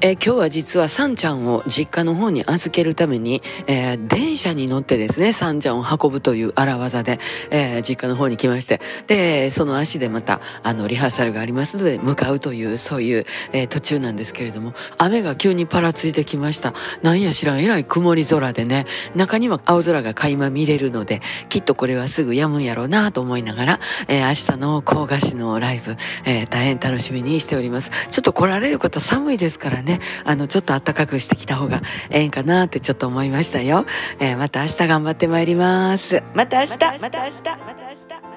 え、今日は実はサンちゃんを実家の方に預けるために、えー、電車に乗ってですね、サンちゃんを運ぶという荒技で、えー、実家の方に来まして、で、その足でまた、あの、リハーサルがありますので、向かうという、そういう、え途中なんですけれども、雨が急にパラついてきました。なんや知らん、えらい曇り空でね、中には青空が垣間見れるので、きっとこれはすぐ止むんやろうなと思いながら、え明日の高賀市のライブ、え大変楽しみにしております。ちょっと来られる方寒いですからね、ね、あの、ちょっと暖かくしてきた方がええんかなってちょっと思いましたよ。えー、また明日頑張ってまいります。また明日また明日また明日